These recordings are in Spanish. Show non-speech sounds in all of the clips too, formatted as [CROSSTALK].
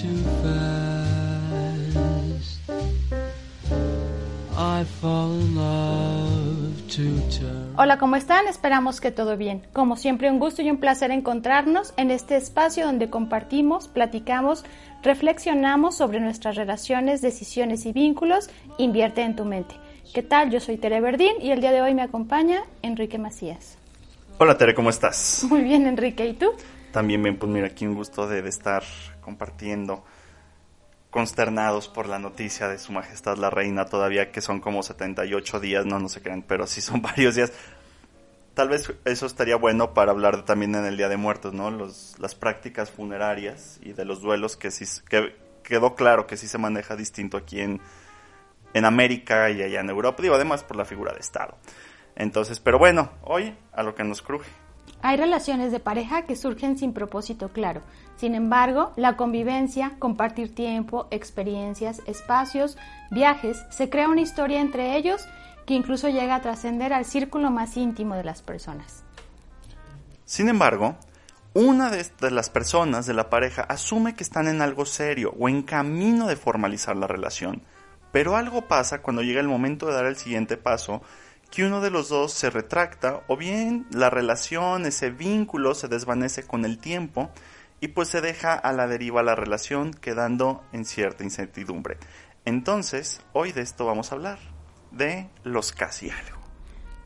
too fast. I fall in love too Hola, ¿cómo están? Esperamos que todo bien. Como siempre, un gusto y un placer encontrarnos en este espacio donde compartimos, platicamos, reflexionamos sobre nuestras relaciones, decisiones y vínculos. Invierte en tu mente. ¿Qué tal? Yo soy Tere Verdín y el día de hoy me acompaña Enrique Macías. Hola Tere, ¿cómo estás? Muy bien, Enrique. ¿Y tú? También bien, pues mira, aquí un gusto de, estar compartiendo, consternados por la noticia de Su Majestad la Reina, todavía que son como 78 días, no, no se crean, pero sí son [LAUGHS] varios días. Tal vez eso estaría bueno para hablar también en el Día de Muertos, ¿no? Las prácticas funerarias y de los duelos que sí que quedó claro que sí se maneja distinto aquí en, en América y allá en Europa, digo, además por la figura de Estado. Entonces, pero bueno, hoy a lo que nos cruje. Hay relaciones de pareja que surgen sin propósito claro. Sin embargo, la convivencia, compartir tiempo, experiencias, espacios, viajes, se crea una historia entre ellos que incluso llega a trascender al círculo más íntimo de las personas. Sin embargo, una de, las personas de la pareja asume que están en algo serio o en camino de formalizar la relación pero algo pasa cuando llega el momento de dar el siguiente paso, que uno de los dos se retracta o bien la relación, ese vínculo se desvanece con el tiempo y pues se deja a la deriva la relación quedando en cierta incertidumbre. Entonces, hoy de esto vamos a hablar, de los casi algo.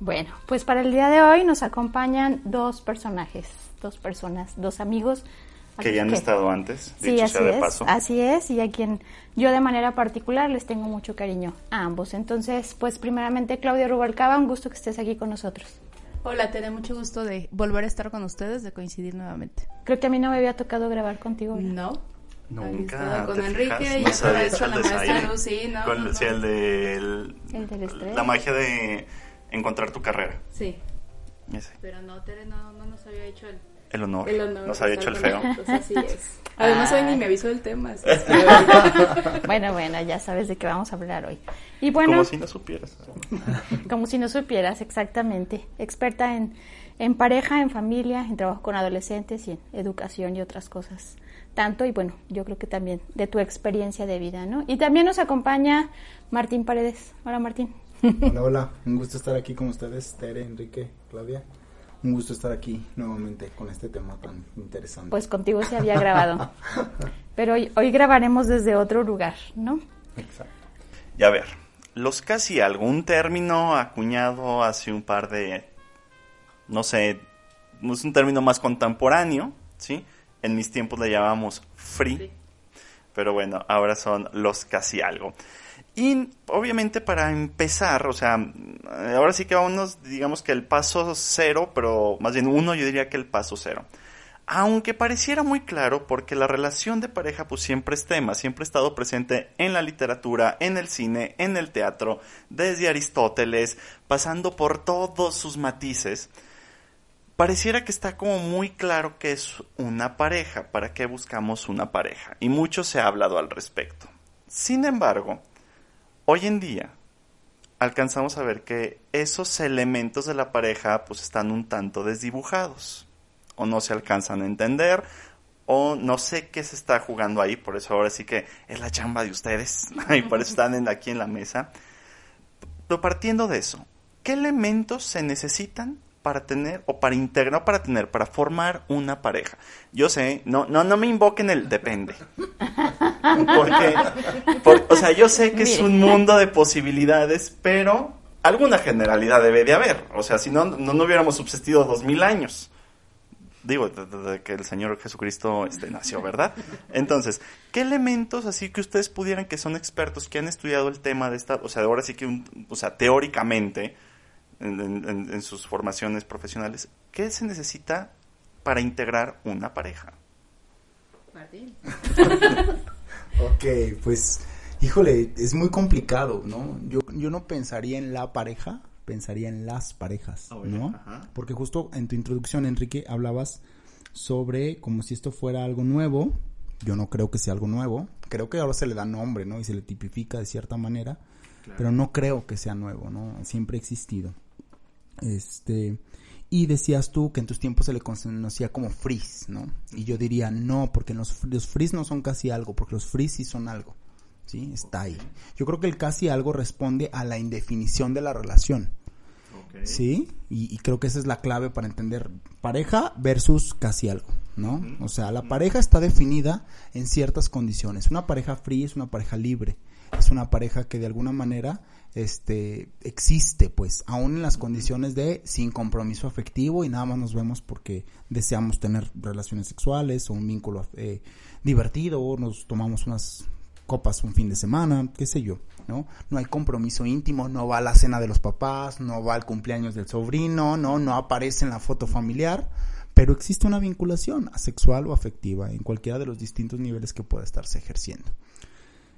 Bueno, pues para el día de hoy nos acompañan dos personajes, dos personas, dos amigos que ya han estado antes, sí, así es, Así es, y a quien yo de manera particular les tengo mucho cariño a ambos. Entonces, pues primeramente Claudia Rubalcaba, un gusto que estés aquí con nosotros. Hola, te da mucho gusto de volver a estar con ustedes, de coincidir nuevamente. Creo que a mí no me había tocado grabar contigo. No. Nunca. Con Enrique y no hecho la maestra Lucy, ¿no? Con, sí, el de... El, del estrés. La magia de encontrar tu carrera. Sí. Pero no, Tere no, no nos había hecho el el honor. Nos había hecho el feo. así es. [LAUGHS] Además, hoy ni me avisó del tema. [LAUGHS] bueno, bueno, ya sabes de qué vamos a hablar hoy. Y bueno, como si no supieras. [LAUGHS] como si no supieras, exactamente. Experta en, en pareja, en familia, en trabajo con adolescentes y en educación y otras cosas. Tanto, y bueno, yo creo que también de tu experiencia de vida, ¿no? Y también nos acompaña Martín Paredes. Hola, Martín. Hola, hola. Un gusto estar aquí con ustedes, Tere, Enrique, Claudia. Un gusto estar aquí nuevamente con este tema tan interesante. Pues contigo se había grabado. [LAUGHS] Pero hoy, hoy grabaremos desde otro lugar, ¿no? Exacto. Y a ver, los casi algún término acuñado hace un par de, no sé, es un término más contemporáneo, ¿sí? En mis tiempos le llamamos free, pero bueno, ahora son los casi algo. Y obviamente para empezar, o sea, ahora sí que vamos, digamos que el paso cero, pero más bien uno yo diría que el paso cero. Aunque pareciera muy claro, porque la relación de pareja pues siempre es tema, siempre ha estado presente en la literatura, en el cine, en el teatro, desde Aristóteles, pasando por todos sus matices, pareciera que está como muy claro que es una pareja, para qué buscamos una pareja, y mucho se ha hablado al respecto. Sin embargo, Hoy en día alcanzamos a ver que esos elementos de la pareja pues están un tanto desdibujados o no se alcanzan a entender o no sé qué se está jugando ahí, por eso ahora sí que es la chamba de ustedes [LAUGHS] y por eso están aquí en la mesa. Pero partiendo de eso, ¿qué elementos se necesitan para tener o para integrar, para tener, para formar una pareja. Yo sé, no, no, no me invoquen el depende. Porque, o sea, yo sé que es un mundo de posibilidades, pero alguna generalidad debe de haber. O sea, si no, no, hubiéramos subsistido dos mil años. Digo, desde que el Señor Jesucristo este, nació, ¿verdad? Entonces, ¿qué elementos así que ustedes pudieran, que son expertos, que han estudiado el tema de esta, o sea, ahora sí que, o sea, teóricamente, en, sus formaciones profesionales, ¿qué se necesita para integrar una pareja? Martín. [LAUGHS] ok, pues, híjole, es muy complicado, ¿no? Yo, yo no pensaría en la pareja, pensaría en las parejas, ah, ¿no? Porque justo en tu introducción, Enrique, hablabas sobre como si esto fuera algo nuevo. Yo no creo que sea algo nuevo. Creo que ahora se le da nombre, ¿no? Y se le tipifica de cierta manera. Pero no creo que sea nuevo, ¿no? Siempre ha existido. Este. Y decías tú que en tus tiempos se le conocía como frizz, ¿no? Y yo diría no, porque los, los frizz no son casi algo, porque los frizz sí son algo. ¿Sí? Está ahí. Yo creo que el casi algo responde a la indefinición de la relación. ¿Sí? Y, creo que esa es la clave para entender pareja versus casi algo, ¿no? O sea, la pareja está definida en ciertas condiciones. Una pareja es una pareja libre. Una pareja que de alguna manera este existe pues aún en las condiciones de sin compromiso afectivo y nada más nos vemos porque deseamos tener relaciones sexuales o un vínculo eh, divertido o nos tomamos unas copas un fin de semana, qué sé yo, ¿no? No hay compromiso íntimo, no va a la cena de los papás, no va al cumpleaños del sobrino, no, no aparece en la foto familiar, pero existe una vinculación asexual o afectiva en cualquiera de los distintos niveles que pueda estarse ejerciendo.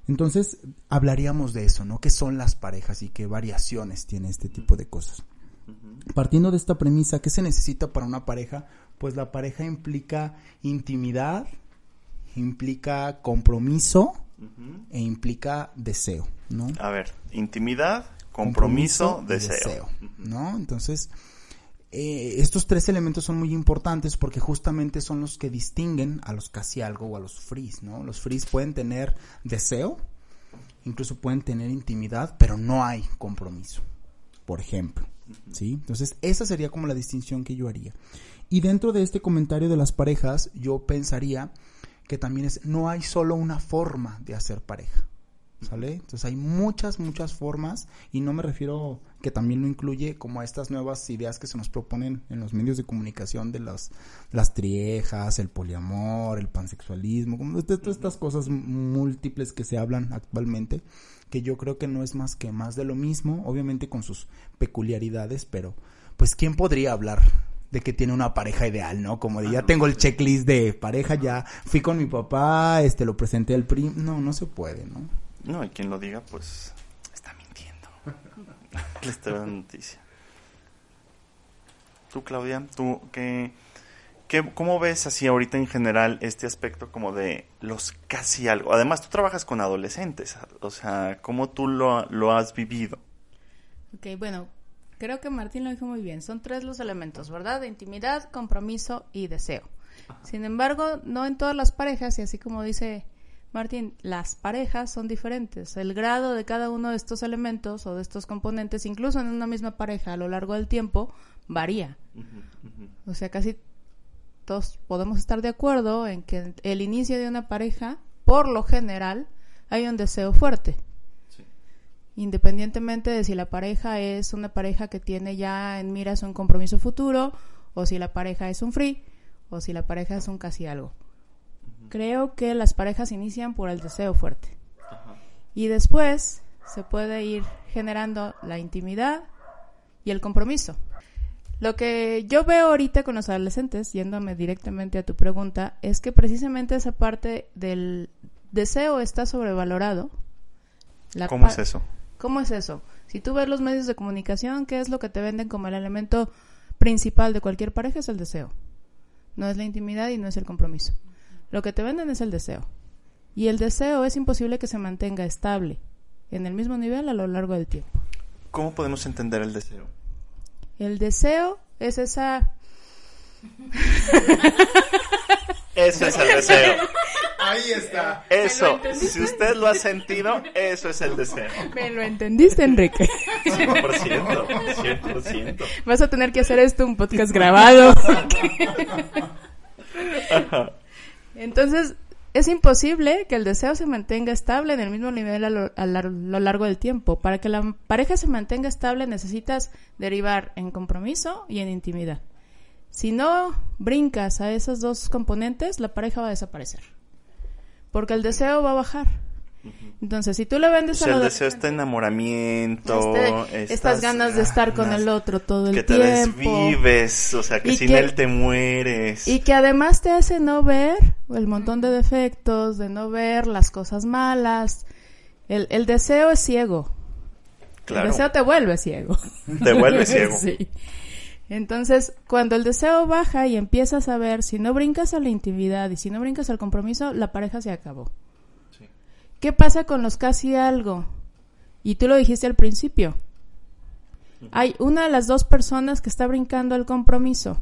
Entonces, hablaríamos de eso, ¿no? ¿Qué son las parejas y qué variaciones tiene este tipo de cosas? Partiendo de esta premisa, ¿qué se necesita para una pareja? Pues la pareja implica intimidad, implica compromiso, e implica deseo, ¿no? A ver, intimidad, compromiso, deseo. ¿no? Entonces, eh, estos tres elementos son muy importantes porque justamente son los que distinguen a los casi algo o a los fris, ¿no? Los fris pueden tener deseo, incluso pueden tener intimidad, pero no hay compromiso, por ejemplo, ¿sí? Entonces, esa sería como la distinción que yo haría. Y dentro de este comentario de las parejas, yo pensaría que también es, no hay solo una forma de hacer pareja. ¿Sale? Entonces hay muchas, muchas formas y no me refiero que también lo incluye como a estas nuevas ideas que se nos proponen en los medios de comunicación de las, las triejas, el poliamor, el pansexualismo, como de todas estas cosas múltiples que se hablan actualmente, que yo creo que no es más que más de lo mismo, obviamente con sus peculiaridades, pero pues ¿quién podría hablar de que tiene una pareja ideal, ¿no? Como de ya tengo el checklist de pareja, ya fui con mi papá, este lo presenté al primo. No, no se puede, ¿no? No, y quien lo diga, pues está mintiendo. [LAUGHS] Les traigo noticia. Tú, Claudia, tú, ¿qué, qué, ¿cómo ves así ahorita en general este aspecto como de los casi algo? Además, tú trabajas con adolescentes, o sea, ¿cómo tú lo, lo has vivido? Ok, bueno, creo que Martín lo dijo muy bien. Son tres los elementos, ¿verdad? De intimidad, compromiso y deseo. Sin embargo, no en todas las parejas, y así como dice Martín, las parejas son diferentes. El grado de cada uno de estos elementos o de estos componentes, incluso en una misma pareja a lo largo del tiempo, varía. O sea, casi todos podemos estar de acuerdo en que el inicio de una pareja, por lo general, hay un deseo fuerte independientemente de si la pareja es una pareja que tiene ya en miras un compromiso futuro, o si la pareja es un free, o si la pareja es un casi algo. Creo que las parejas inician por el deseo fuerte. Y después se puede ir generando la intimidad y el compromiso. Lo que yo veo ahorita con los adolescentes, yéndome directamente a tu pregunta, es que precisamente esa parte del deseo está sobrevalorado. ¿Cómo es eso? ¿Cómo es eso? Si tú ves los medios de comunicación, ¿qué es lo que te venden como el elemento principal de cualquier pareja? Es el deseo. No es la intimidad y no es el compromiso. Lo que te venden es el deseo. Y el deseo es imposible que se mantenga estable en el mismo nivel a lo largo del tiempo. ¿Cómo podemos entender el deseo? El deseo es esa... Eso es el deseo. Ahí está. Eso, si usted lo ha sentido, eso es el deseo. Me lo entendiste, Enrique. 100%, 100%. Vas a tener que hacer esto un podcast grabado. Entonces, es imposible que el deseo se mantenga estable en el mismo nivel a lo, a lo, largo del tiempo. Para que la pareja se mantenga estable necesitas derivar en compromiso y en intimidad. Si no brincas a esos dos componentes, la pareja va a desaparecer porque el deseo va a bajar. Entonces, si tú le vendes a el deseo está enamoramiento, este, estas ganas de estar con el otro todo el tiempo. Que te desvives, o sea, que sin él te mueres. Y que además te hace no ver el montón de defectos, de no ver las cosas malas. El, el deseo es ciego. El deseo te vuelve ciego. Te vuelve [LAUGHS] ciego. sí. Entonces, cuando el deseo baja y empiezas a ver, si no brincas a la intimidad y si no brincas al compromiso, la pareja se acabó. ¿Qué pasa con los casi algo? Y tú lo dijiste al principio. Hay una de las dos personas que está brincando al compromiso.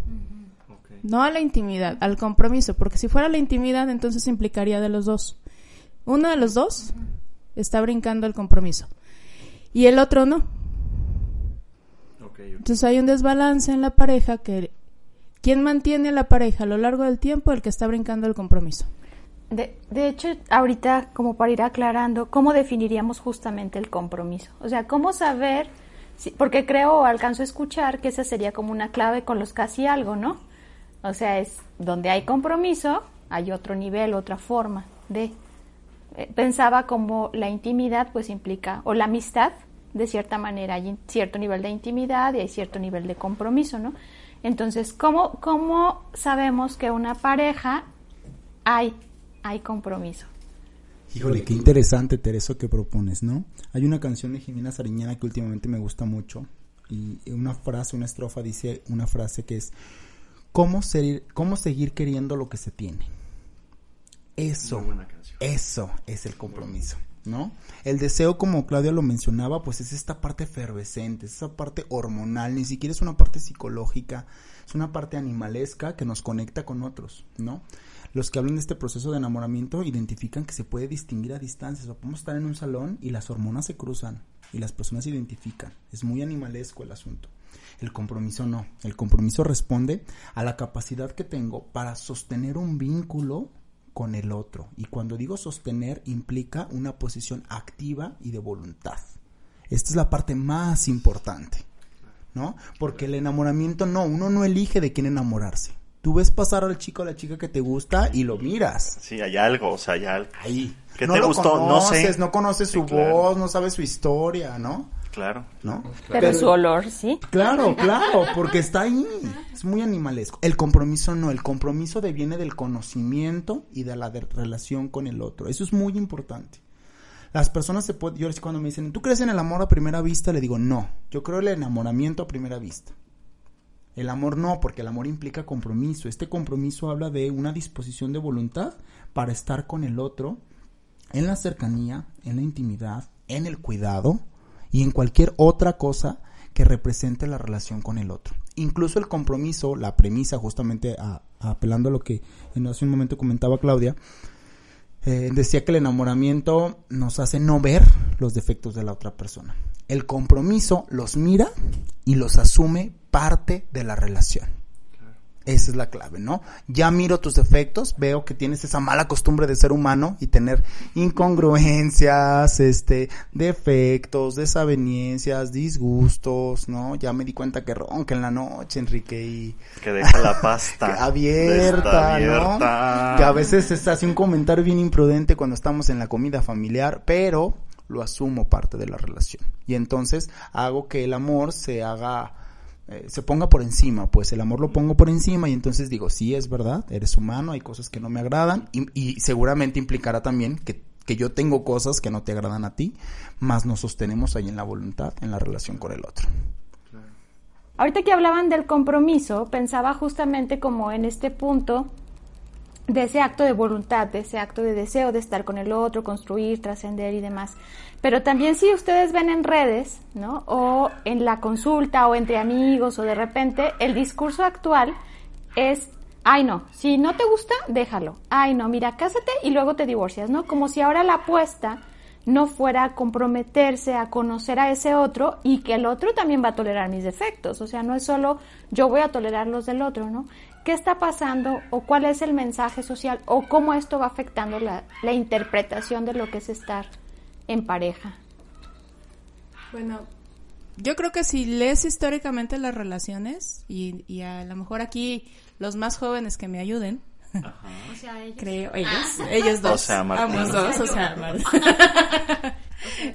No a la intimidad, al compromiso, porque si fuera la intimidad, entonces implicaría de los dos. Uno de los dos está brincando al compromiso y el otro no. Entonces hay un desbalance en la pareja que ¿quién mantiene a la pareja a lo largo del tiempo? El que está brincando el compromiso. De, de, hecho, ahorita, como para ir aclarando, ¿cómo definiríamos justamente el compromiso? O sea, ¿cómo saber? Si, porque creo alcanzo a escuchar que esa sería como una clave con los casi algo, ¿no? O sea, es donde hay compromiso, hay otro nivel, otra forma de. Eh, pensaba como la intimidad, pues implica, o la amistad, de cierta manera hay cierto nivel de intimidad y hay cierto nivel de compromiso, ¿no? Entonces, ¿cómo, cómo sabemos que una pareja hay, hay compromiso? Híjole, qué interesante, Tereso, que propones, ¿no? Hay una canción de Jimena Sariñana que últimamente me gusta mucho y una frase, una estrofa dice una frase que es ¿cómo, ser, cómo seguir queriendo lo que se tiene? Eso, eso es el compromiso. ¿No? El deseo, como Claudia lo mencionaba, pues es esta parte efervescente, es esa parte hormonal, ni siquiera es una parte psicológica, es una parte animalesca que nos conecta con otros, ¿no? Los que hablan de este proceso de enamoramiento identifican que se puede distinguir a distancia, o podemos estar en un salón y las hormonas se cruzan y las personas se identifican, es muy animalesco el asunto. El compromiso no, el compromiso responde a la capacidad que tengo para sostener un vínculo con el otro. Y cuando digo sostener implica una posición activa y de voluntad. Esta es la parte más importante, ¿no? Porque el enamoramiento no, uno no elige de quién enamorarse. Tú ves pasar al chico o a la chica que te gusta y lo miras. Sí, hay algo, o sea, hay algo. Ahí. ¿Qué no te lo gustó? Conoces, no sé. No conoces su voz, no sabes su historia, ¿no? Claro. ¿No? Pero, su olor, sí. Claro, claro, porque está ahí. Es muy animalesco. El compromiso no, el compromiso deviene del conocimiento y de la relación con el otro. Eso es muy importante. Las personas se pueden, yo cuando me dicen, ¿tú crees en el amor a primera vista? Le digo, no, yo creo en el enamoramiento a primera vista. El amor no, porque el amor implica compromiso. Este compromiso habla de una disposición de voluntad para estar con el otro en la cercanía, en la intimidad, en el cuidado, y en cualquier otra cosa que represente la relación con el otro. Incluso el compromiso, la premisa, justamente apelando a lo que en hace un momento comentaba Claudia, eh, decía que el enamoramiento nos hace no ver los defectos de la otra persona. El compromiso los mira y los asume parte de la relación. Esa es la clave, ¿no? Ya miro tus defectos, veo que tienes esa mala costumbre de ser humano y tener incongruencias, este, defectos, desaveniencias, disgustos, ¿no? Ya me di cuenta que ronca en la noche, Enrique, y... Que deja la pasta. [LAUGHS] abierta, ¿no? Que a veces se hace un comentario bien imprudente cuando estamos en la comida familiar, pero lo asumo parte de la relación. Y entonces hago que el amor se haga eh, se ponga por encima, pues el amor lo pongo por encima y entonces digo, sí es verdad, eres humano, hay cosas que no me agradan y, seguramente implicará también que, que, yo tengo cosas que no te agradan a ti, más nos sostenemos ahí en la voluntad, en la relación con el otro. Ahorita que hablaban del compromiso, pensaba justamente como en este punto de ese acto de voluntad, de ese acto de deseo de estar con el otro, construir, trascender y demás. Pero también si ustedes ven en redes, ¿no? O en la consulta o entre amigos o de repente, el discurso actual es, ay no, si no te gusta, déjalo. Ay no, mira, cásate y luego te divorcias, ¿no? Como si ahora la apuesta no fuera a comprometerse a conocer a ese otro y que el otro también va a tolerar mis defectos. O sea, no es solo yo voy a tolerar los del otro, ¿no? ¿Qué está pasando o cuál es el mensaje social o cómo esto va afectando la, la interpretación de lo que es estar en pareja? Bueno, yo creo que si lees históricamente las relaciones y, y a lo mejor aquí los más jóvenes que me ayuden, O sea, ellos. Creo, ellos, ellos dos. O sea. Ambos dos, o sea, Martín.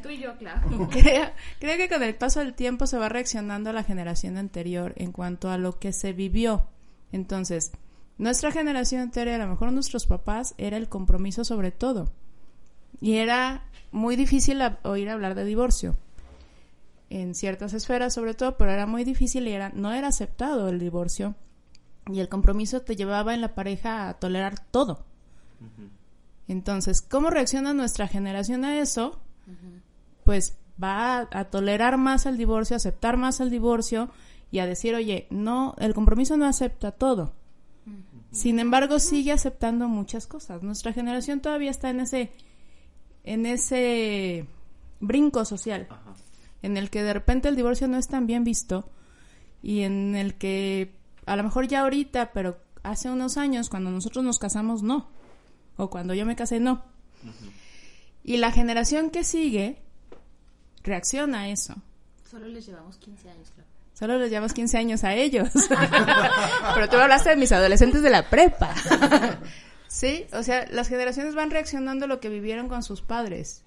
tú y yo, claro. Creo, creo que con el paso del tiempo se va reaccionando a la generación anterior en cuanto a lo que se vivió. Entonces, Nuestra generación entera, a lo mejor nuestros papás, era el compromiso sobre todo. Y era muy difícil oír hablar de divorcio. En ciertas esferas sobre todo, pero era muy difícil y era, no era aceptado el divorcio. Y el compromiso te llevaba en la pareja a tolerar todo. Entonces, ¿cómo reacciona nuestra generación a eso? Pues va a, tolerar más el divorcio, a aceptar más el divorcio y a decir, oye, no, el compromiso no acepta todo. Sin embargo, sigue aceptando muchas cosas. Nuestra generación todavía está en ese, en ese brinco social, en el que de repente el divorcio no es tan bien visto y en el que a lo mejor ya ahorita, pero hace unos años, cuando nosotros nos casamos, no. O cuando yo me casé, no. Y la generación que sigue reacciona a eso. Solo les llevamos 15 años, claro. Solo les llevamos 15 años a ellos. [LAUGHS] Pero tú hablaste de mis adolescentes de la prepa. [LAUGHS] sí, o sea, las generaciones van reaccionando a lo que vivieron con sus padres.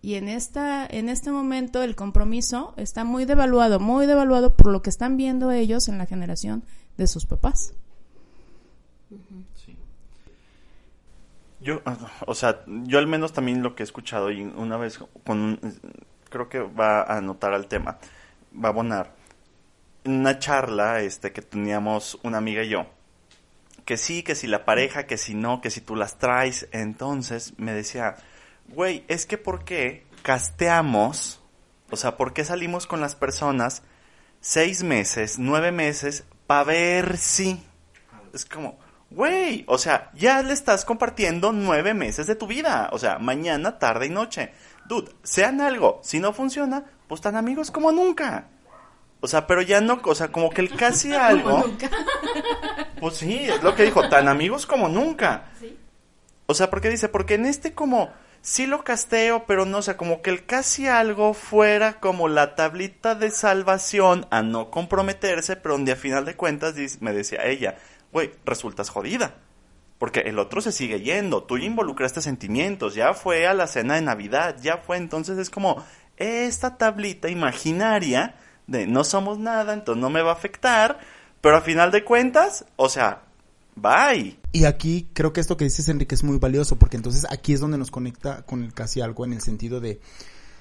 Y en esta en este momento el compromiso está muy devaluado, muy devaluado por lo que están viendo ellos en la generación de sus papás. Yo, o sea, yo al menos también lo que he escuchado y una vez con creo que va a anotar al tema va a abonar una charla este que teníamos una amiga y yo que sí, que si la pareja, que si no, que si tú las traes, entonces me decía, güey, es que ¿por qué casteamos? O sea, ¿por qué salimos con las personas seis meses, nueve meses, para ver si? Es como, güey, o sea, ya le estás compartiendo nueve meses de tu vida. O sea, mañana, tarde y noche. Dude, sean algo. Si no funciona, pues tan amigos como nunca. O sea, pero ya no, o sea, como que el [LAUGHS] casi algo. [LAUGHS] Pues sí, es lo que dijo, tan amigos como nunca. ¿Sí? O sea, porque dice, porque en este como sí lo casteo, pero no, o sea, como que el casi algo fuera como la tablita de salvación a no comprometerse, pero donde a final de cuentas me decía ella, güey, resultas jodida. Porque el otro se sigue yendo, tú ya involucraste sentimientos, ya fue a la cena de Navidad, ya fue, entonces es como, esta tablita imaginaria de no somos nada, entonces no me va a afectar, pero a final de cuentas, o sea, bye. Y aquí creo que esto que dices, Enrique, es muy valioso, porque entonces aquí es donde nos conecta con el casi algo en el sentido de,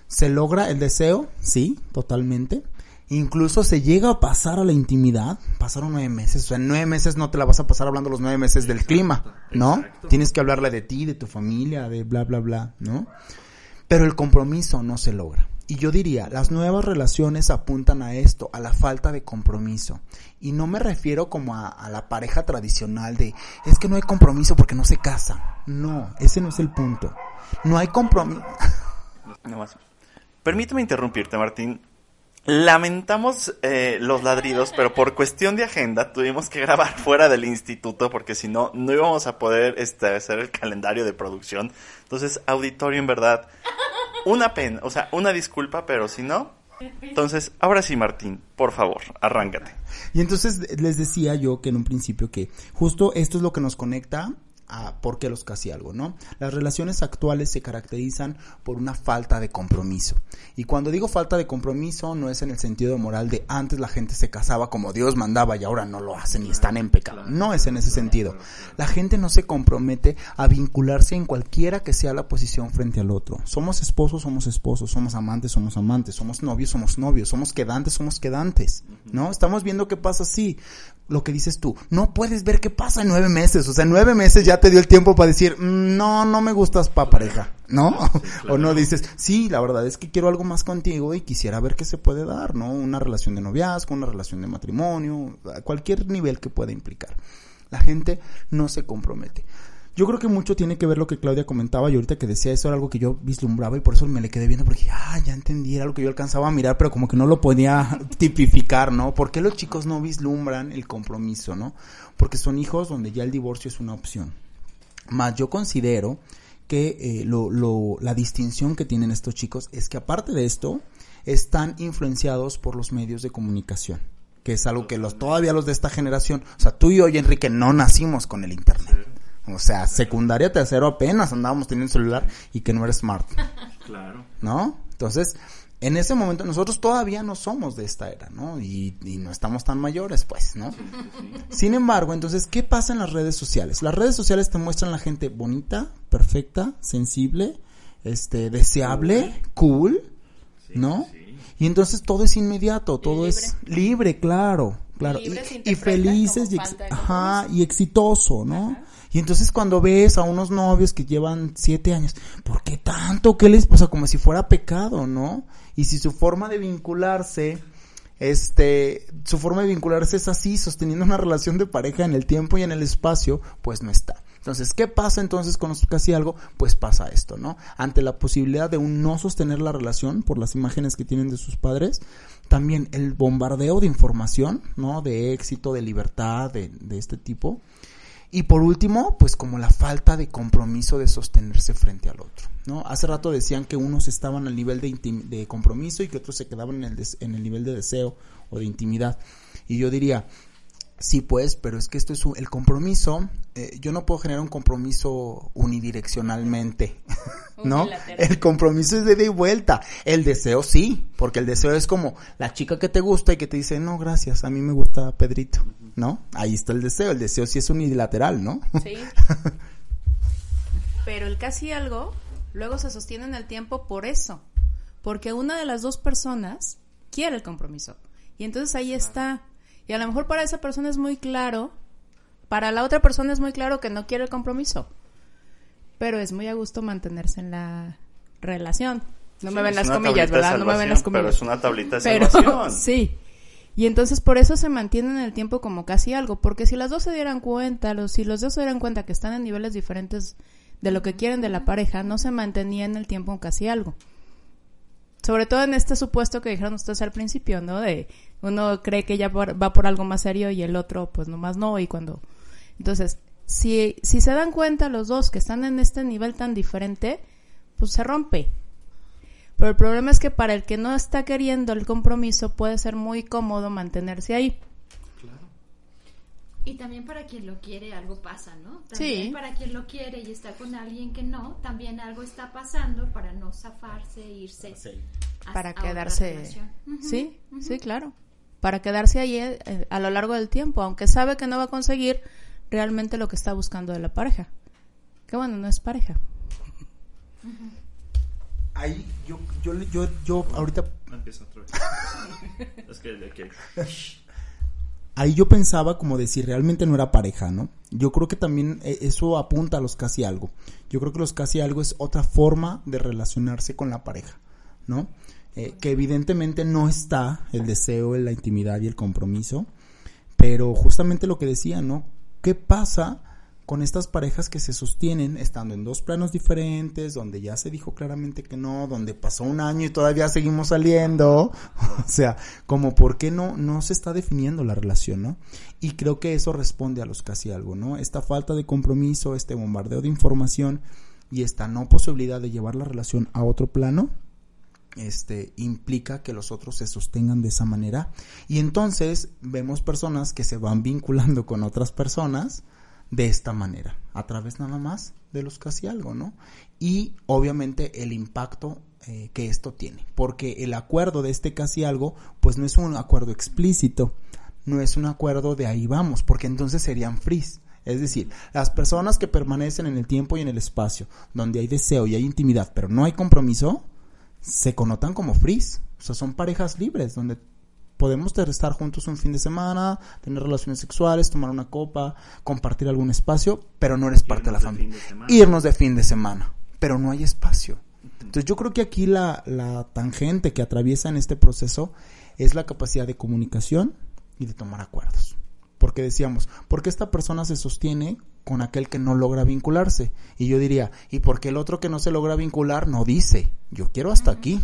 ¿se logra el deseo? Sí, totalmente. Incluso se llega a pasar a la intimidad. Pasaron nueve meses. O sea, en nueve meses no te la vas a pasar hablando los nueve meses del clima, ¿no? Tienes que hablarle de ti, de tu familia, de bla, bla, bla, ¿no? Pero el compromiso no se logra. Y yo diría, las nuevas relaciones apuntan a esto, a la falta de compromiso. Y no me refiero como a, la pareja tradicional de, es que no hay compromiso porque no se casa. No, ese no es el punto. No hay compromiso. [LAUGHS] No. Permíteme interrumpirte, Martín. Lamentamos eh, los ladridos, pero por cuestión de agenda tuvimos que grabar [LAUGHS] fuera del instituto porque si no, no íbamos a poder este, hacer el calendario de producción. Entonces, auditorio en verdad, una pena, o sea, una disculpa, pero si no... Entonces, ahora sí, Martín, por favor, arráncate. Y entonces les decía yo que en un principio que justo esto es lo que nos conecta a por qué los casi algo, ¿no? Las relaciones actuales se caracterizan por una falta de compromiso. Y cuando digo falta de compromiso no es en el sentido moral de antes la gente se casaba como Dios mandaba y ahora no lo hacen y están en pecado. No es en ese sentido. La gente no se compromete a vincularse en cualquiera que sea la posición frente al otro. Somos esposos, somos esposos, somos amantes, somos amantes, somos novios, somos novios, somos quedantes, somos quedantes, ¿no? Estamos viendo qué pasa así lo que dices tú, no puedes ver qué pasa en nueve meses, o sea, en nueve meses ya te dio el tiempo para decir, mm, no, no me gustas pa' pareja, ¿no? [LAUGHS] O no dices, sí, la verdad es que quiero algo más contigo y quisiera ver qué se puede dar, ¿no? Una relación de noviazgo, una relación de matrimonio, cualquier nivel que pueda implicar. La gente no se compromete. Yo creo que mucho tiene que ver lo que Claudia comentaba y ahorita que decía eso era algo que yo vislumbraba y por eso me le quedé viendo porque ah, ya entendí, era algo que yo alcanzaba a mirar, pero como que no lo podía [LAUGHS] tipificar, ¿no? ¿Por qué los chicos no vislumbran el compromiso, no? Porque son hijos donde ya el divorcio es una opción. Más yo considero que eh, lo, lo, la distinción que tienen estos chicos es que aparte de esto, están influenciados por los medios de comunicación que es algo que los todavía los de esta generación, o sea, tú y yo, Enrique, no nacimos con el internet. O sea, secundaria, tercero apenas andábamos teniendo celular y que no era smart. [LAUGHS] Claro. ¿No? Entonces, en ese momento nosotros todavía no somos de esta era, ¿no? Y, no estamos tan mayores, pues, ¿no? Sin embargo, entonces, ¿qué pasa en las redes sociales? Las redes sociales te muestran la gente bonita, perfecta, sensible, este, deseable, cool, ¿no? Y entonces todo es inmediato, todo es libre, claro, claro, y, felices y, ajá, y exitoso, ¿no? Y entonces cuando ves a unos novios que llevan siete años, ¿por qué tanto? ¿Qué les pasa? Como si fuera pecado, ¿no? Y si su forma de vincularse, este, su forma de vincularse es así, sosteniendo una relación de pareja en el tiempo y en el espacio, pues no está. Entonces, ¿qué pasa entonces con casi algo? Pues pasa esto, ¿no? Ante la posibilidad de un no sostener la relación por las imágenes que tienen de sus padres, también el bombardeo de información, ¿no? De éxito, de libertad, de, de este tipo, y por último, pues como la falta de compromiso de sostenerse frente al otro, ¿no? Hace rato decían que unos estaban al nivel de, de compromiso y que otros se quedaban en el, en el nivel de deseo o de intimidad. Y yo diría, Sí, pues, pero es que esto es el compromiso. Eh, yo no puedo generar un compromiso unidireccionalmente, [LAUGHS] ¿no? El compromiso es de ida y vuelta. El deseo sí, porque el deseo es como la chica que te gusta y que te dice, no, gracias, a mí me gusta Pedrito, ¿no? Ahí está el deseo. El deseo sí es unilateral, ¿no? Sí. [LAUGHS] pero el casi algo luego se sostiene en el tiempo por eso, porque una de las dos personas quiere el compromiso. Y entonces ahí está y a lo mejor para esa persona es muy claro, para la otra persona es muy claro que no quiere el compromiso. Pero es muy a gusto mantenerse en la relación. No me ven las comillas, ¿verdad? No me ven las comillas. Pero es una tablita de salvación. [LAUGHS] sí. Y entonces por eso se mantienen en el tiempo como casi algo. Porque si las dos se dieran cuenta, los, si los dos se dieran cuenta que están en niveles diferentes de lo que quieren de la pareja, no se mantenía en el tiempo casi algo. Sobre todo en este supuesto que dijeron ustedes al principio, ¿no? De uno cree que ya va por algo más serio y el otro pues nomás no y cuando... Entonces, si, si se dan cuenta los dos que están en este nivel tan diferente, pues se rompe. Pero el problema es que para el que no está queriendo el compromiso puede ser muy cómodo mantenerse ahí. Y también para quien lo quiere algo pasa, ¿no? También sí. para quien lo quiere y está con alguien que no, también algo está pasando para no zafarse, irse. para quedarse. Sí, sí, claro. Para quedarse ahí eh, a lo largo del tiempo, aunque sabe que no va a conseguir realmente lo que está buscando de la pareja. Que bueno, no es pareja. Ahí, yo, yo, yo, yo, ahorita... Empieza otra vez. [LAUGHS] es que, que [LAUGHS] ahí yo pensaba como decir, realmente no era pareja, ¿no? Yo creo que también eh, eso apunta a los casi algo. Yo creo que los casi algo es otra forma de relacionarse con la pareja, ¿no? Eh, que evidentemente no está el deseo, la intimidad y el compromiso, pero justamente lo que decía, ¿no? ¿Qué pasa con estas parejas que se sostienen estando en dos planos diferentes, donde ya se dijo claramente que no, donde pasó un año y todavía seguimos saliendo, [LAUGHS] o sea, como por qué no, no se está definiendo la relación, ¿no? Y creo que eso responde a los casi algo, ¿no? Esta falta de compromiso, este bombardeo de información y esta no posibilidad de llevar la relación a otro plano, este implica que los otros se sostengan de esa manera y entonces vemos personas que se van [LAUGHS] vinculando con otras personas de esta manera, a través nada más de los casi algo, ¿no? Y obviamente el impacto eh, que esto tiene, porque el acuerdo de este casi algo, pues no es un acuerdo explícito, no es un acuerdo de ahí vamos, porque entonces serían fris. Es decir, las personas que permanecen en el tiempo y en el espacio, donde hay deseo y hay intimidad, pero no hay compromiso, se connotan como fris. O sea, son parejas libres, donde podemos estar juntos un fin de semana, tener relaciones sexuales, tomar una copa, compartir algún espacio, pero no eres parte de la familia. Irnos de fin de semana, pero no hay espacio. Entonces yo creo que aquí la, la tangente que atraviesa en este proceso es la capacidad de comunicación y de tomar acuerdos. Porque decíamos, ¿por qué esta persona se sostiene con aquel que no logra vincularse? Y yo diría, ¿y por qué el otro que no se logra vincular no dice, yo quiero hasta aquí?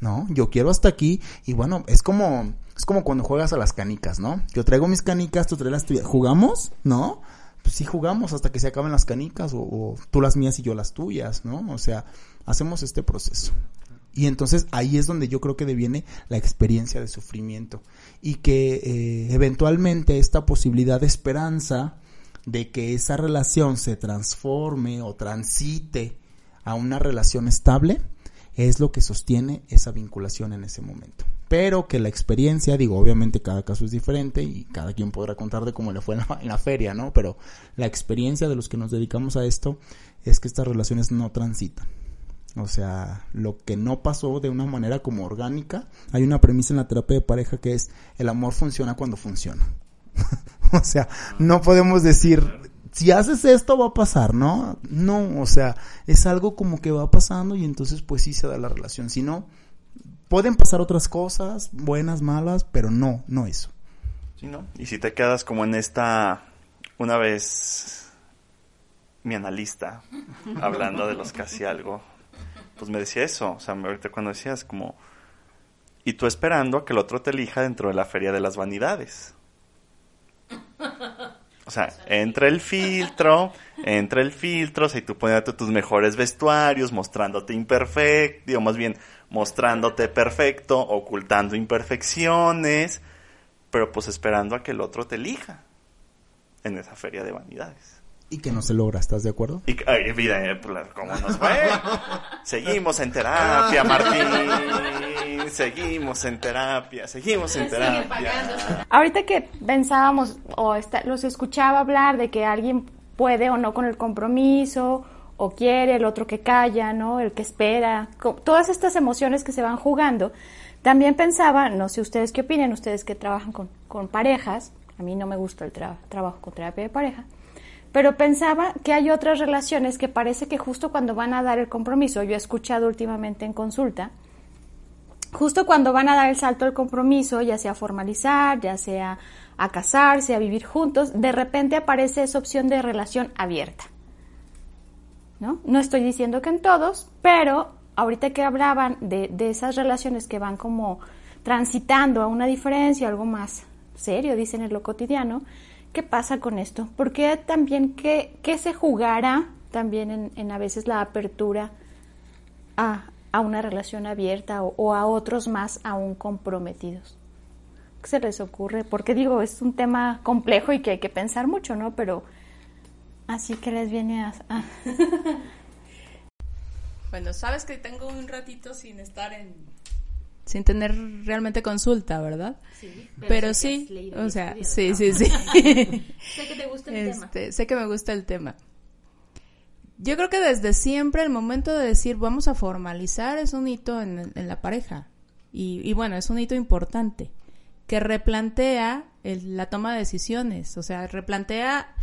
¿no? Yo quiero hasta aquí y bueno, es como es como cuando juegas a las canicas, ¿no? Yo traigo mis canicas, tú traes las tuyas. ¿Jugamos? ¿No? Pues sí jugamos hasta que se acaben las canicas o, tú las mías y yo las tuyas, ¿no? O sea, hacemos este proceso. Y entonces ahí es donde yo creo que deviene la experiencia de sufrimiento y que eh, eventualmente esta posibilidad de esperanza de que esa relación se transforme o transite a una relación estable, es lo que sostiene esa vinculación en ese momento. Pero que la experiencia, digo, obviamente cada caso es diferente y cada quien podrá contar de cómo le fue en la, [LAUGHS] en la feria, ¿no? Pero la experiencia de los que nos dedicamos a esto es que estas relaciones no transitan. O sea, lo que no pasó de una manera como orgánica, hay una premisa en la terapia de pareja que es el amor funciona cuando funciona. [LAUGHS] [LAUGHS] o sea, no podemos decir si haces esto va a pasar, ¿no? No, o sea, es algo como que va pasando y entonces pues sí se da la relación. Si no, pueden pasar otras cosas, buenas, malas, pero no, no eso. Sí, ¿no? Y si te quedas como en esta, una vez mi analista, [LAUGHS] hablando de los casi algo, pues me decía eso, o sea, ahorita cuando decías como, y tú esperando a que el otro te elija dentro de la feria de las vanidades. [LAUGHS] O sea, entre el filtro, entre el filtro, o sea, y tú poniéndote tus mejores vestuarios, mostrándote imperfecto, más bien, mostrándote perfecto, ocultando imperfecciones, pero pues esperando a que el otro te elija en esa feria de vanidades. Y que no se logra, ¿estás de acuerdo? Y, ay, vida, eh, ¿cómo nos fue? [LAUGHS] seguimos en terapia, Martín. Seguimos en terapia, seguimos en terapia. Ahorita que pensábamos, o los escuchaba hablar de que alguien puede o no con el compromiso, o quiere, el otro que calla, ¿no? El que espera, todas estas emociones que se van jugando. También pensaba, no sé ustedes qué opinan, ustedes que trabajan con, con parejas, a mí no me gusta el trabajo con terapia de pareja, pero pensaba que hay otras relaciones que parece que justo cuando van a dar el compromiso, yo he escuchado últimamente en consulta, justo cuando van a dar el salto del compromiso, ya sea formalizar, ya sea a casarse, a vivir juntos, de repente aparece esa opción de relación abierta. ¿No? No estoy diciendo que en todos, pero ahorita que hablaban de, de esas relaciones que van como transitando a una diferencia, algo más serio, dicen en lo cotidiano, ¿Qué pasa con esto? ¿Por qué también qué, se jugará también en, a veces la apertura a, una relación abierta o, a otros más aún comprometidos? ¿Qué se les ocurre? Porque digo, es un tema complejo y que hay que pensar mucho, ¿no? Pero así que les viene a... [LAUGHS] bueno, sabes que tengo un ratito sin estar en sin tener realmente consulta, ¿verdad? Sí, pero, sí, o sea, sí, sí, sí. [LAUGHS] sé que te gusta el tema. Este, sé que me gusta el tema. Yo creo que desde siempre el momento de decir vamos a formalizar es un hito en, la pareja. Y, bueno, es un hito importante que replantea la toma de decisiones. O sea, replantea,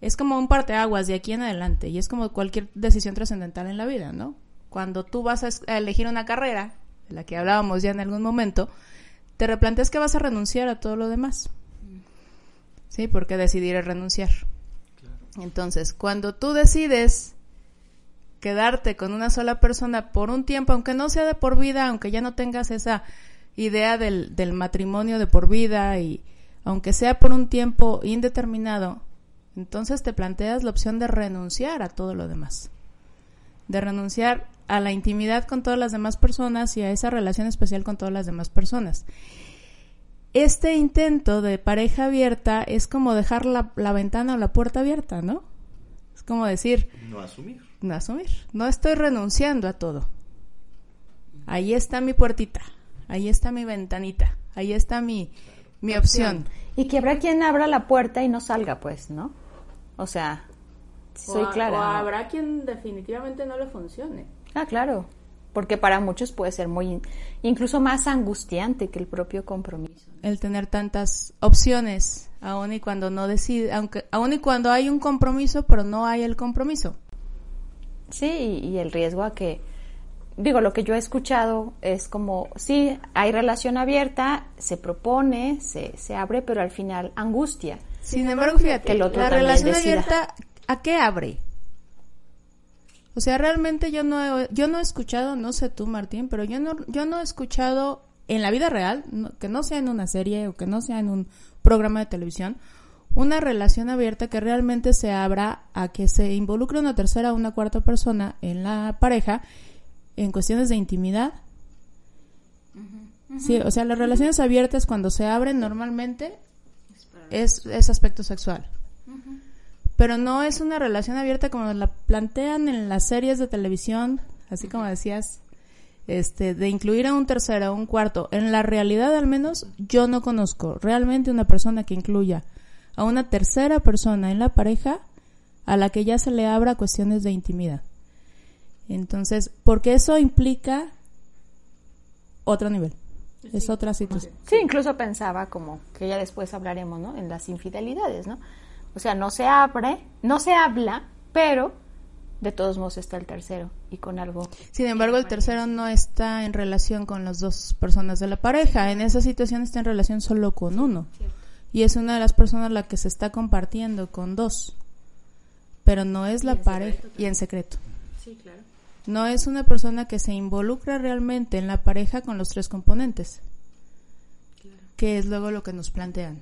es como un parteaguas de aquí en adelante. Y es como cualquier decisión trascendental en la vida, ¿no? Cuando tú vas a elegir una carrera, de la que hablábamos ya en algún momento, te replanteas que vas a renunciar a todo lo demás. ¿Sí? Porque decidir es renunciar. Entonces, cuando tú decides quedarte con una sola persona por un tiempo, aunque no sea de por vida, aunque ya no tengas esa idea del, del matrimonio de por vida y aunque sea por un tiempo indeterminado, entonces te planteas la opción de renunciar a todo lo demás. De renunciar a la intimidad con todas las demás personas y a esa relación especial con todas las demás personas. Este intento de pareja abierta es como dejar la, ventana o la puerta abierta, ¿no? Es como decir... No asumir. No asumir. No estoy renunciando a todo. Ahí está mi puertita, ahí está mi ventanita, ahí está mi, mi opción. Y que habrá quien abra la puerta y no salga, pues, ¿no? O sea, soy clara. O habrá quien definitivamente no le funcione. Ah, claro, porque para muchos puede ser muy, incluso más angustiante que el propio compromiso. El tener tantas opciones, aun y cuando no decide, aunque, aun y cuando hay un compromiso, pero no hay el compromiso. Sí, y el riesgo a que, digo, lo que yo he escuchado es como, sí, hay relación abierta, se propone, se, se abre, pero al final angustia. Sin embargo, fíjate, que la relación abierta, ¿a qué abre? O sea, realmente yo no he, yo no he escuchado, no sé tú Martín, pero yo no, yo no he escuchado en la vida real, que no sea en una serie o que no sea en un programa de televisión, una relación abierta que realmente se abra a que se involucre una tercera o una cuarta persona en la pareja en cuestiones de intimidad. Sí, o sea, las relaciones abiertas cuando se abren normalmente es, es aspecto sexual pero no es una relación abierta como la plantean en las series de televisión, así como decías, este, de incluir a un tercero, a un cuarto, en la realidad al menos yo no conozco realmente una persona que incluya a una tercera persona en la pareja a la que ya se le abra cuestiones de intimidad. Entonces, porque eso implica otro nivel. Es otra situación. Sí, incluso pensaba como que ya después hablaremos, ¿no? En las infidelidades, ¿no? O sea, no se abre, no se habla, pero de todos modos está el tercero y con algo. Sin embargo, el tercero no está en relación con las dos personas de la pareja. En esa situación está en relación solo con uno. Y es una de las personas la que se está compartiendo con dos. Pero no es la pareja y en secreto. Sí, claro. No es una persona que se involucra realmente en la pareja con los tres componentes. Que es luego lo que nos plantean.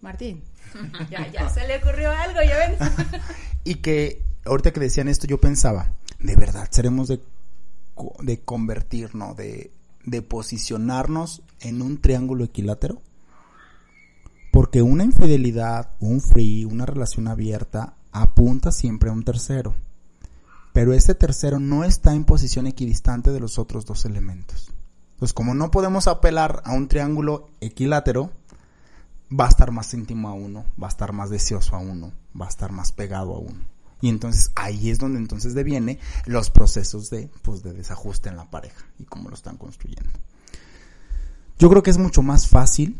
Martín. [LAUGHS] ya, ya se le ocurrió algo, ya ven. [LAUGHS] y que ahorita que decían esto, yo pensaba, de verdad, seremos de, de convertirnos, de, de posicionarnos en un triángulo equilátero. Porque una infidelidad, un free, una relación abierta, apunta siempre a un tercero. Pero ese tercero no está en posición equidistante de los otros dos elementos. Entonces, como no podemos apelar a un triángulo equilátero, va a estar más íntimo a uno, va a estar más deseoso a uno, va a estar más pegado a uno. Y entonces ahí es donde entonces deviene los procesos de, pues, de desajuste en la pareja y cómo lo están construyendo. Yo creo que es mucho más fácil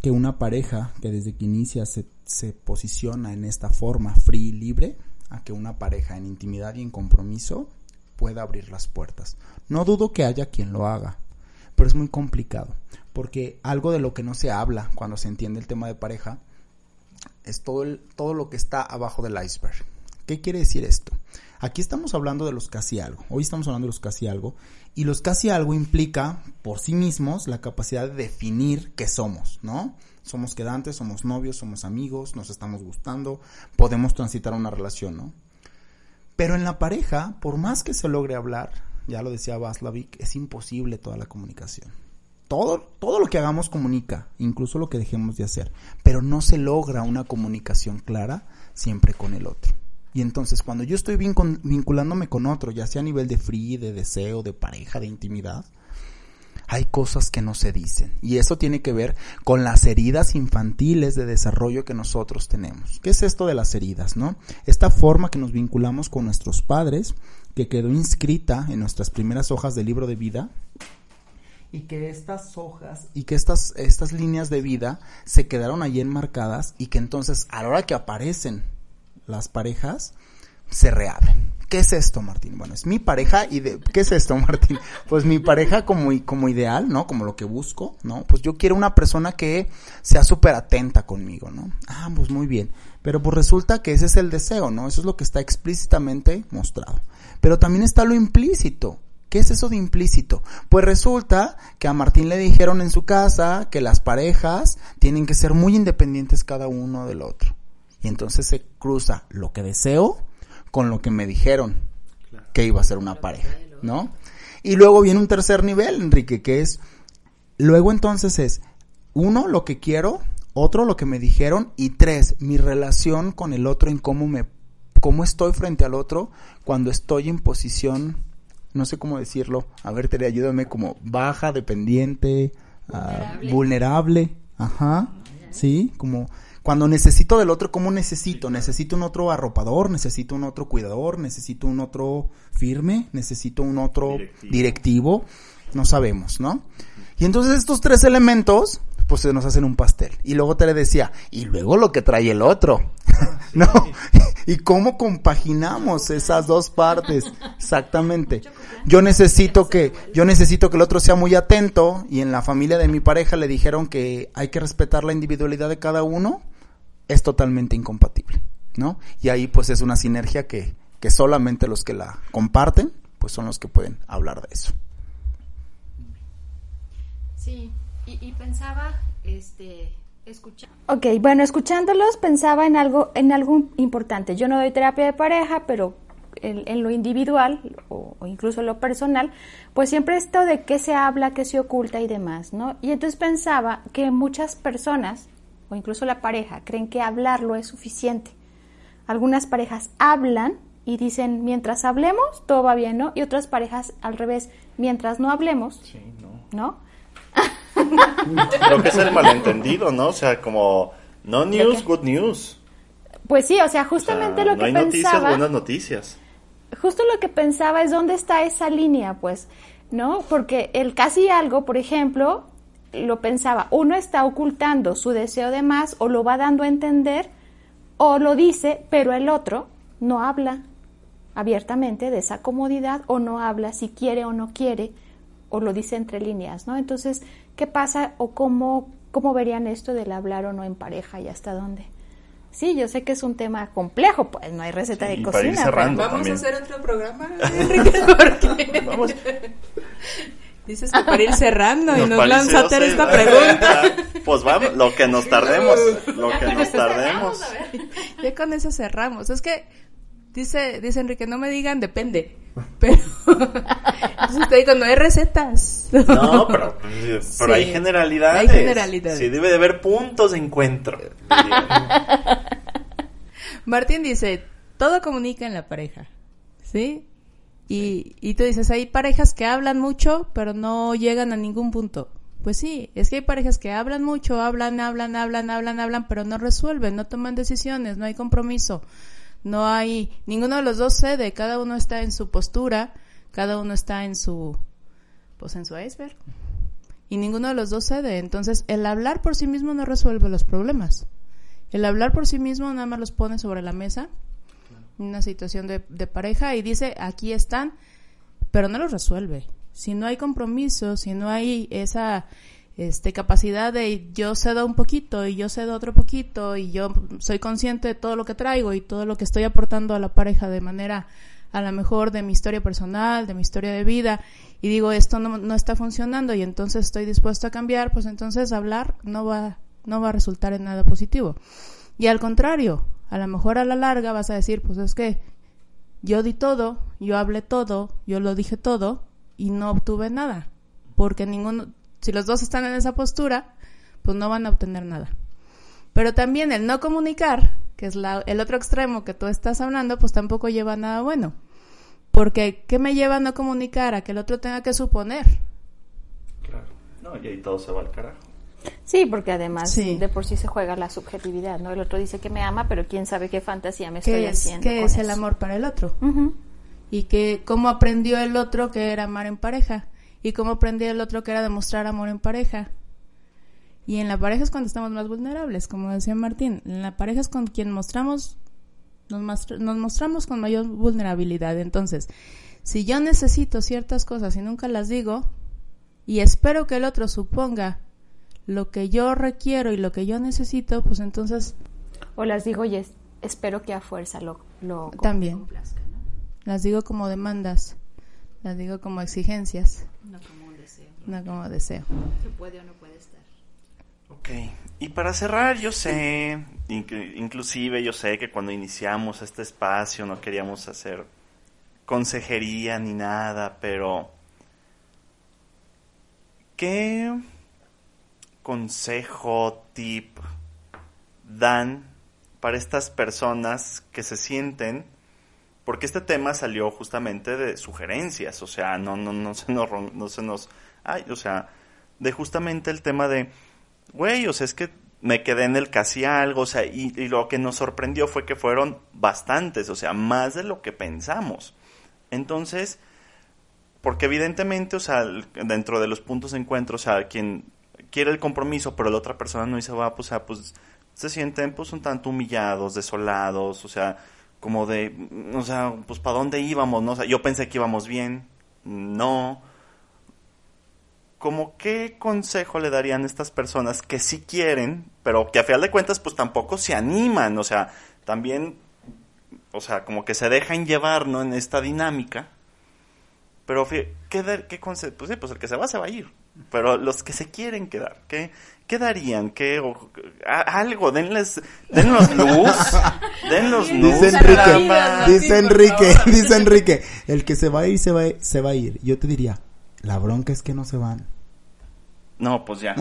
que una pareja que desde que inicia se, se posiciona en esta forma free y libre, a que una pareja en intimidad y en compromiso pueda abrir las puertas. No dudo que haya quien lo haga, pero es muy complicado, porque algo de lo que no se habla cuando se entiende el tema de pareja es todo, el, todo lo que está abajo del iceberg. ¿Qué quiere decir esto? Aquí estamos hablando de los casi algo. Hoy estamos hablando de los casi algo. Y los casi algo implica por sí mismos la capacidad de definir qué somos, ¿no? Somos quedantes, somos novios, somos amigos, nos estamos gustando, podemos transitar una relación, ¿no? Pero en la pareja, por más que se logre hablar, ya lo decía Vaslavic, es imposible toda la comunicación. Todo, todo lo que hagamos comunica, incluso lo que dejemos de hacer, pero no se logra una comunicación clara siempre con el otro. Y entonces cuando yo estoy vinculándome con otro, ya sea a nivel de free, de deseo, de pareja, de intimidad, hay cosas que no se dicen. Y eso tiene que ver con las heridas infantiles de desarrollo que nosotros tenemos. ¿Qué es esto de las heridas, no? Esta forma que nos vinculamos con nuestros padres, que quedó inscrita en nuestras primeras hojas del libro de vida, y que estas hojas y que estas, estas líneas de vida se quedaron allí enmarcadas y que entonces a la hora que aparecen las parejas se reabren. ¿Qué es esto, Martín? Bueno, es mi pareja y de ¿qué es esto, [LAUGHS] Martín? Pues mi pareja como como ideal, ¿no? Como lo que busco, ¿no? Pues yo quiero una persona que sea súper atenta conmigo, ¿no? Ah, pues muy bien. Pero pues resulta que ese es el deseo, ¿no? Eso es lo que está explícitamente mostrado. Pero también está lo implícito. ¿Qué es eso de implícito? Pues resulta que a Martín le dijeron en su casa que las parejas tienen que ser muy independientes cada uno del otro. Y entonces se cruza lo que deseo con lo que me dijeron que iba a ser una pareja, ¿no? Y luego viene un tercer nivel, Enrique, que es, luego entonces es, uno, lo que quiero, otro, lo que me dijeron, y tres, mi relación con el otro en cómo me, cómo estoy frente al otro cuando estoy en posición, no sé cómo decirlo, a ver, te ayúdame, como baja, dependiente, ah, vulnerable. ajá, sí, como cuando necesito del otro, ¿cómo necesito? Necesito un otro arropador, necesito un otro cuidador, necesito un otro firme, necesito un otro directivo, no sabemos, ¿no? Y entonces estos tres elementos, pues se nos hacen un pastel. Y luego te le decía, y luego lo que trae el otro, [LAUGHS] [LAUGHS] ¿no? [LAUGHS] y cómo compaginamos esas dos partes, exactamente. Yo necesito que, yo necesito que el otro sea muy atento, y en la familia de mi pareja le dijeron que hay que respetar la individualidad de cada uno, es totalmente incompatible, ¿no? Y ahí pues es una sinergia que, que solamente los que la comparten pues son los que pueden hablar de eso. Sí, y, pensaba, este, escuchar. Ok, bueno, escuchándolos pensaba en algo, en algo importante. Yo no doy terapia de pareja, pero en, lo individual o, o, incluso en lo personal, pues siempre esto de qué se habla, qué se oculta y demás, ¿no? Y entonces pensaba que muchas personas o incluso la pareja creen que hablarlo es suficiente. Algunas parejas hablan y dicen, mientras hablemos, todo va bien, ¿no? Y otras parejas al revés, mientras no hablemos, sí, no. ¿no? [LAUGHS] Creo que es el malentendido, ¿no? O sea, como, no news, good news. Pues sí, o sea, justamente lo que no hay noticias, buenas noticias. Justo lo que pensaba es dónde está esa línea, pues, ¿no? Porque el casi algo, por ejemplo, lo pensaba, uno está ocultando su deseo de más o lo va dando a entender o lo dice, pero el otro no habla abiertamente de esa comodidad o no habla si quiere o no quiere o lo dice entre líneas, ¿no? Entonces, ¿qué pasa o cómo, cómo verían esto del hablar o no en pareja y hasta dónde? Sí, yo sé que es un tema complejo, pues no hay receta de cocina. Vamos a hacer otro programa, [LAUGHS] Enrique, Vamos. Dices que para ir cerrando y nos lanza a hacer esta pregunta. Pues vamos, lo que nos tardemos, lo que nos tardemos. Ya con eso cerramos. Es que dice, dice Enrique, no me digan depende. Pero [LAUGHS] digo, no hay recetas. No, [LAUGHS] pero, pero hay generalidades. Hay generalidades. Sí, debe de haber puntos de encuentro. [LAUGHS] Martín dice, todo comunica en la pareja. ¿Sí? Y, y tú dices, hay parejas que hablan mucho, pero no llegan a ningún punto. Pues sí, es que hay parejas que hablan mucho, hablan, hablan, hablan, hablan, hablan, pero no resuelven, no toman decisiones, no hay compromiso, no hay, ninguno de los dos cede, cada uno está en su postura, cada uno está en su, pues en su iceberg. Y ninguno de los dos cede. Entonces, el hablar por sí mismo no resuelve los problemas. El hablar por sí mismo nada más los pone sobre la mesa una situación de, de pareja y dice, aquí están, pero no los resuelve. Si no hay compromiso, si no hay esa este, capacidad de yo cedo un poquito y yo cedo otro poquito y yo soy consciente de todo lo que traigo y todo lo que estoy aportando a la pareja de manera a lo mejor de mi historia personal, de mi historia de vida y digo esto no, no está funcionando y entonces estoy dispuesto a cambiar, pues entonces hablar no va, no va a resultar en nada positivo. Y al contrario, a lo mejor a la larga vas a decir, pues es que yo di todo, yo hablé todo, yo lo dije todo y no obtuve nada. Porque ninguno, si los dos están en esa postura, pues no van a obtener nada. Pero también el no comunicar, que es la, el otro extremo que tú estás hablando, pues tampoco lleva nada bueno. Porque, ¿qué me lleva a no comunicar? A que el otro tenga que suponer. Claro. No, y ahí todo se va al carajo. Sí, porque además de por sí se juega la subjetividad, ¿no? El otro dice que me ama, pero quién sabe qué fantasía me estoy haciendo. ¿Qué es el amor para el otro? Y que cómo aprendió el otro que era amar en pareja. Y cómo aprendió el otro que era demostrar amor en pareja. Y en la pareja es cuando estamos más vulnerables, como decía Martín. En la pareja es con quien mostramos, nos, nos mostramos con mayor vulnerabilidad. Entonces, si yo necesito ciertas cosas y nunca las digo, y espero que el otro suponga lo que yo requiero y lo que yo necesito, pues entonces... O las digo y espero que a fuerza lo, lo También. Las digo como demandas, las digo como exigencias. No como un deseo. No como deseo. Se puede o no puede estar. Ok, y para cerrar, yo sé, inclusive yo sé que cuando iniciamos este espacio no queríamos hacer consejería ni nada, pero... ¿Qué consejo, tip dan para estas personas que se sienten porque este tema salió justamente de sugerencias, o sea, no no no se nos no se nos ay, o sea, de justamente el tema de güey, o sea, es que me quedé en el casi algo, o sea, y, y, lo que nos sorprendió fue que fueron bastantes, o sea, más de lo que pensamos. Entonces, porque evidentemente, o sea, dentro de los puntos de encuentro, o sea, quien quiere el compromiso, pero la otra persona no dice, va, pues, pues se sienten pues un tanto humillados, desolados, o sea, como de, o sea, pues para dónde íbamos, ¿no? O sea, yo pensé que íbamos bien, no. ¿Cómo qué consejo le darían a estas personas que sí quieren, pero que a final de cuentas pues tampoco se animan, o sea, también, o sea, como que se dejan llevar, ¿no? En esta dinámica. Pero, ¿qué, qué consejo? Pues sí, pues el que se va, se va a ir. Pero los que se quieren quedar, ¿qué, qué darían? ¿Qué, algo, denles, denlos luz, [LAUGHS] denlos luz. Dice Enrique, dice Enrique, [LAUGHS] dice Enrique, el que se va a ir, se va, se va a ir. Yo te diría, la bronca es que no se van. No, pues ya.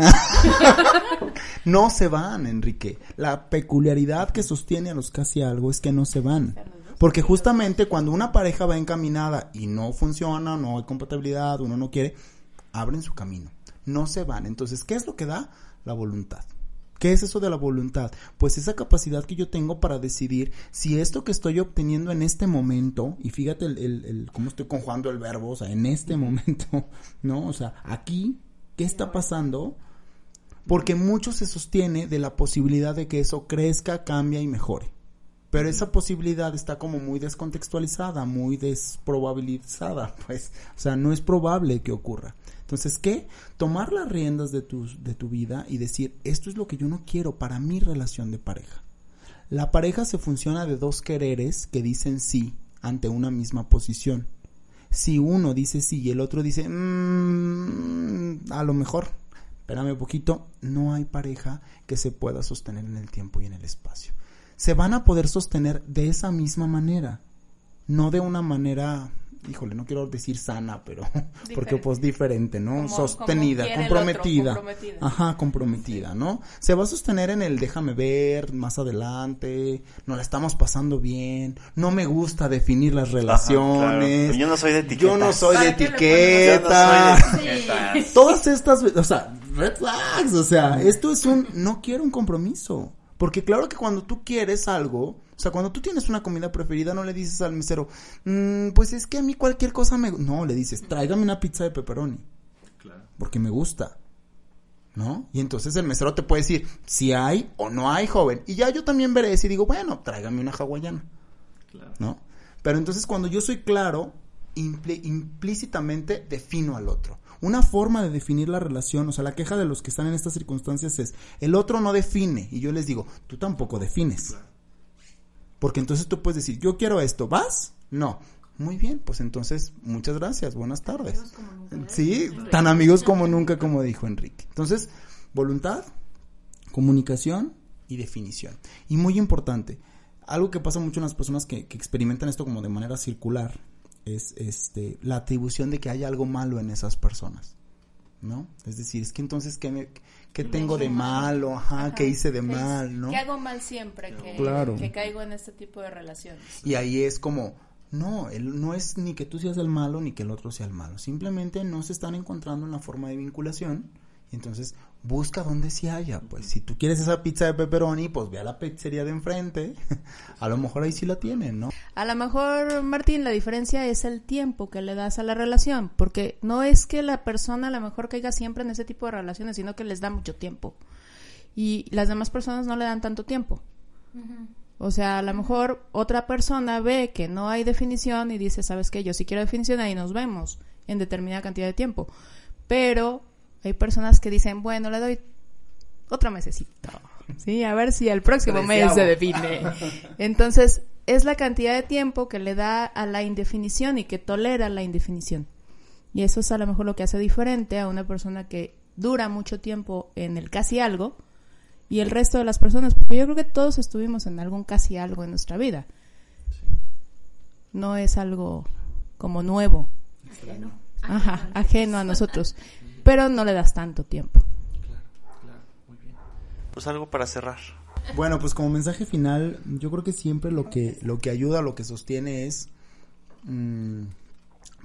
[LAUGHS] no se van, Enrique. La peculiaridad que sostiene a los casi algo es que no se van. Porque justamente cuando una pareja va encaminada y no funciona, no hay compatibilidad, uno no quiere, abren su camino, no se van. Entonces, ¿qué es lo que da? La voluntad. ¿Qué es eso de la voluntad? Pues esa capacidad que yo tengo para decidir si esto que estoy obteniendo en este momento, y fíjate el, el, cómo estoy conjugando el verbo, o sea, en este momento, [LAUGHS] ¿no? O sea, aquí, ¿qué está pasando? Porque mucho se sostiene de la posibilidad de que eso crezca, cambie y mejore. Pero esa posibilidad está como muy descontextualizada, muy desprobabilizada, [LAUGHS] pues, o sea, no es probable que ocurra. Entonces, ¿qué? Tomar las riendas de tu, de tu vida y decir, esto es lo que yo no quiero para mi relación de pareja. La pareja se funciona de dos quereres que dicen sí ante una misma posición. Si uno dice sí y el otro dice, mmm, a lo mejor, espérame un poquito, no hay pareja que se pueda sostener en el tiempo y en el espacio. Se van a poder sostener de esa misma manera, no de una manera híjole, no quiero decir sana, pero [LAUGHS] porque pues diferente, ¿no? Sostenida, comprometida. Ajá, comprometida, ¿no? Se va a sostener en el déjame ver más adelante, nos la estamos pasando bien, no me gusta definir las relaciones. Yo no soy de etiqueta. Yo no soy de [LAUGHS] etiqueta. Todas estas, o sea, red flags, o sea, esto es un no quiero un compromiso. Porque claro que cuando tú quieres algo, o sea, cuando tú tienes una comida preferida, no le dices al mesero, mm, pues es que a mí cualquier cosa me... No, le dices, tráigame una pizza de pepperoni. Claro. Porque me gusta. ¿No? Y entonces el mesero te puede decir si hay o no hay, joven. Y ya yo también veré si digo, bueno, tráigame una hawaiana. Claro. ¿No? Pero entonces cuando yo soy claro, implícitamente defino al otro. Una forma de definir la relación, o sea, la queja de los que están en estas circunstancias es, el otro no define. Y yo les digo, tú tampoco defines. Porque entonces tú puedes decir, yo quiero esto, ¿vas? No. Muy bien, pues entonces, muchas gracias, buenas tardes. ¿eh? Sí, tan amigos como nunca, como dijo Enrique. Entonces, voluntad, comunicación y definición. Y muy importante, algo que pasa mucho en las personas que, que experimentan esto como de manera circular, es este la atribución de que hay algo malo en esas personas. ¿No? Es decir, es que entonces, ¿qué, me, qué tengo de malo? Ajá, ¿qué hice de mal? ¿no? ¿Qué hago mal siempre que, que caigo en este tipo de relaciones? Y ahí es como, no, el, no es ni que tú seas el malo ni que el otro sea el malo. Simplemente no se están encontrando en la forma de vinculación. Entonces busca donde sí haya. Pues si tú quieres esa pizza de pepperoni, pues ve a la pizzería de enfrente. [LAUGHS] a lo mejor ahí sí la tienen, ¿no? A lo mejor, Martín, la diferencia es el tiempo que le das a la relación. Porque no es que la persona a lo mejor caiga siempre en ese tipo de relaciones, sino que les da mucho tiempo. Y las demás personas no le dan tanto tiempo. O sea, a lo mejor otra persona ve que no hay definición y dice, ¿sabes qué? Yo sí quiero definición, ahí nos vemos en determinada cantidad de tiempo. Pero hay personas que dicen, bueno, le doy otro mesecito. Sí, a ver si el próximo mes se define. [LAUGHS] Entonces, es la cantidad de tiempo que le da a la indefinición y que tolera la indefinición. Y eso es a lo mejor lo que hace diferente a una persona que dura mucho tiempo en el casi algo y el resto de las personas, porque yo creo que todos estuvimos en algún casi algo en nuestra vida. No es algo como nuevo. Ajá, ajeno a nosotros [LAUGHS] pero no le das tanto tiempo. Claro, claro, muy bien. Pues algo para cerrar. Bueno, pues como mensaje final, yo creo que siempre lo que, lo que ayuda, lo que sostiene es mm,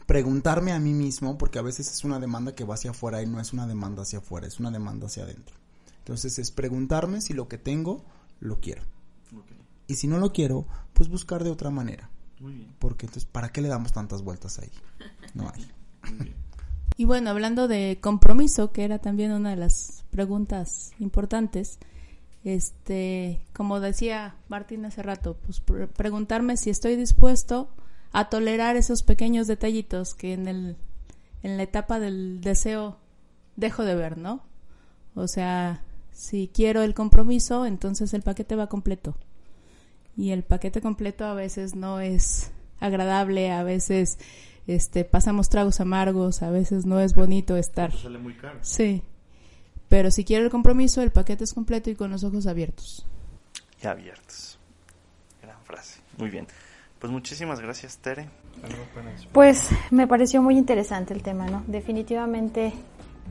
preguntarme a mí mismo, porque a veces es una demanda que va hacia afuera y no es una demanda hacia afuera, es una demanda hacia adentro. Entonces es preguntarme si lo que tengo lo quiero. Y si no lo quiero, pues buscar de otra manera. Muy bien. Porque entonces, ¿para qué le damos tantas vueltas ahí? No hay. Y bueno, hablando de compromiso, que era también una de las preguntas importantes, este, como decía Martín hace rato, pues preguntarme si estoy dispuesto a tolerar esos pequeños detallitos que en el en la etapa del deseo dejo de ver, ¿no? O sea, si quiero el compromiso, entonces el paquete va completo. Y el paquete completo a veces no es agradable, a veces este, pasamos tragos amargos, a veces no es bonito estar. sale muy caro. Sí. Pero si quiere el compromiso, el paquete es completo y con los ojos abiertos. Y abiertos. Gran frase. Muy bien. Pues muchísimas gracias, Tere. Pues me pareció muy interesante el tema, ¿no? Definitivamente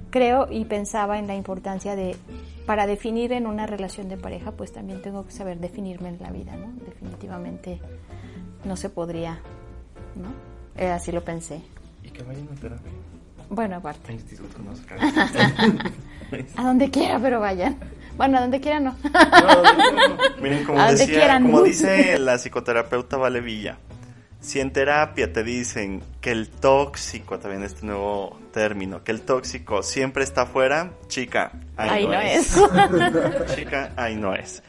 creo y pensaba en la importancia de, para definir en una relación de pareja, pues también tengo que saber definirme en la vida, ¿no? Definitivamente no se podría, ¿no? Eh, así lo pensé. Y que vayan a terapia. Bueno, aparte. Instituto no [LAUGHS] a donde quiera, pero vayan. Bueno, a donde quiera no. Miren, como, decía, como dice la psicoterapeuta Vale Villa, si en terapia te dicen que el tóxico, también este nuevo término, que el tóxico siempre está afuera, chica, ahí, no, es. [LAUGHS] chica, ahí no es.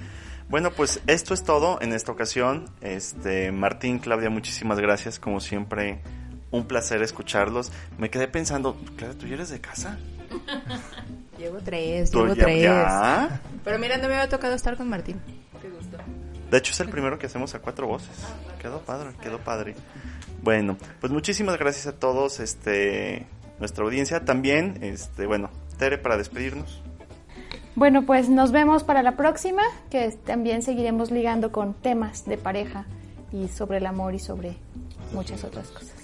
Bueno, pues esto es todo en esta ocasión. Este, Martín, Claudia, muchísimas gracias. Como siempre, un placer escucharlos. Me quedé pensando, Claudia, ¿tú ya eres de casa? [LAUGHS] Llevo tres, llevo tres. Pero mira, no me había tocado estar con Martín. Qué gusto. De hecho, es el primero que hacemos a cuatro voces. Quedó padre, quedó padre. Bueno, pues muchísimas gracias a todos, este, nuestra audiencia. También, este, bueno, Tere, para despedirnos. Bueno, pues nos vemos para la próxima, que también seguiremos ligando con temas de pareja y sobre el amor y sobre muchas otras cosas.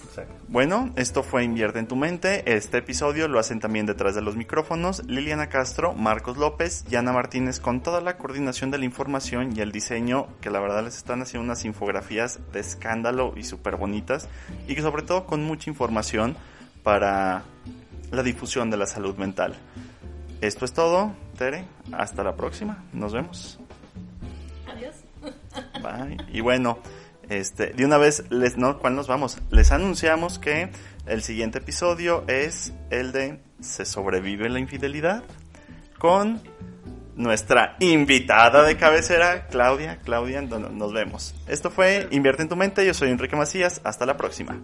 Bueno, esto fue Invierte en tu mente. Este episodio lo hacen también detrás de los micrófonos Liliana Castro, Marcos López y Ana Martínez con toda la coordinación de la información y el diseño que la verdad les están haciendo unas infografías de escándalo y súper bonitas y que sobre todo con mucha información para la difusión de la salud mental. Esto es todo, Tere. Hasta la próxima. Nos vemos. Adiós. Bye. Y bueno. Este, de una vez, les, no, ¿cuál nos vamos? Les anunciamos que el siguiente episodio es el de ¿Se sobrevive la infidelidad? Con nuestra invitada de cabecera, Claudia. Claudia, nos vemos. Esto fue Invierte en tu mente. Yo soy Enrique Macías. Hasta la próxima.